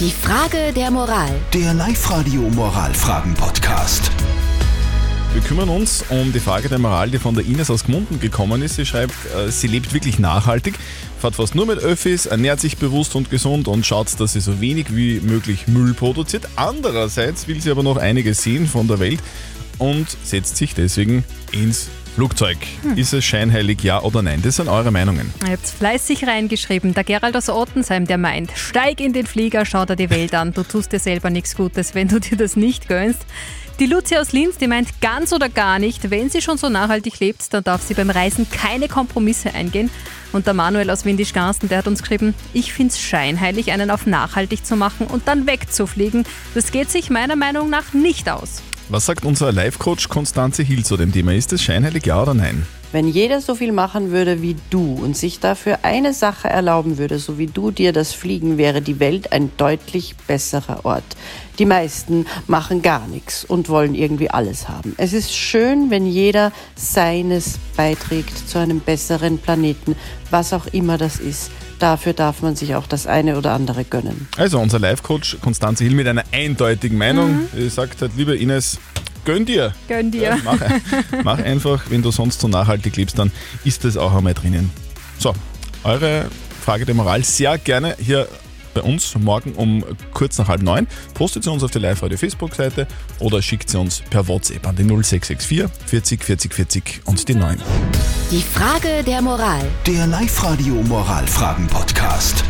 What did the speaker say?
Die Frage der Moral. Der Live-Radio Moralfragen-Podcast. Wir kümmern uns um die Frage der Moral, die von der Ines aus Gmunden gekommen ist. Sie schreibt, äh, sie lebt wirklich nachhaltig, fährt fast nur mit Öffis, ernährt sich bewusst und gesund und schaut, dass sie so wenig wie möglich Müll produziert. Andererseits will sie aber noch einiges sehen von der Welt und setzt sich deswegen ins Flugzeug. Ist es scheinheilig, ja oder nein? Das sind eure Meinungen. Habt fleißig reingeschrieben. Der Gerald aus Ottensheim, der meint, steig in den Flieger, schau dir die Welt an. Du tust dir selber nichts Gutes, wenn du dir das nicht gönnst. Die Lucia aus Linz, die meint ganz oder gar nicht, wenn sie schon so nachhaltig lebt, dann darf sie beim Reisen keine Kompromisse eingehen. Und der Manuel aus Windisch-Garsten, der hat uns geschrieben, ich find's scheinheilig, einen auf nachhaltig zu machen und dann wegzufliegen. Das geht sich meiner Meinung nach nicht aus. Was sagt unser Live-Coach Konstanze Hill zu dem Thema? Ist es scheinheilig, ja oder nein? Wenn jeder so viel machen würde wie du und sich dafür eine Sache erlauben würde, so wie du dir das Fliegen, wäre die Welt ein deutlich besserer Ort. Die meisten machen gar nichts und wollen irgendwie alles haben. Es ist schön, wenn jeder seines beiträgt zu einem besseren Planeten, was auch immer das ist. Dafür darf man sich auch das eine oder andere gönnen. Also unser Live-Coach Konstanze Hill mit einer eindeutigen Meinung. Sie sagt halt, liebe Ines, gönn dir. Gönn dir. Ja, mach, mach einfach, wenn du sonst so nachhaltig lebst, dann ist das auch einmal drinnen. So, eure Frage der Moral sehr gerne hier bei uns morgen um kurz nach halb neun. Postet sie uns auf die Live-Radio-Facebook-Seite oder schickt sie uns per WhatsApp an die 0664 40 40 40 und die 9. Die Frage der Moral. Der Live-Radio Moralfragen-Podcast.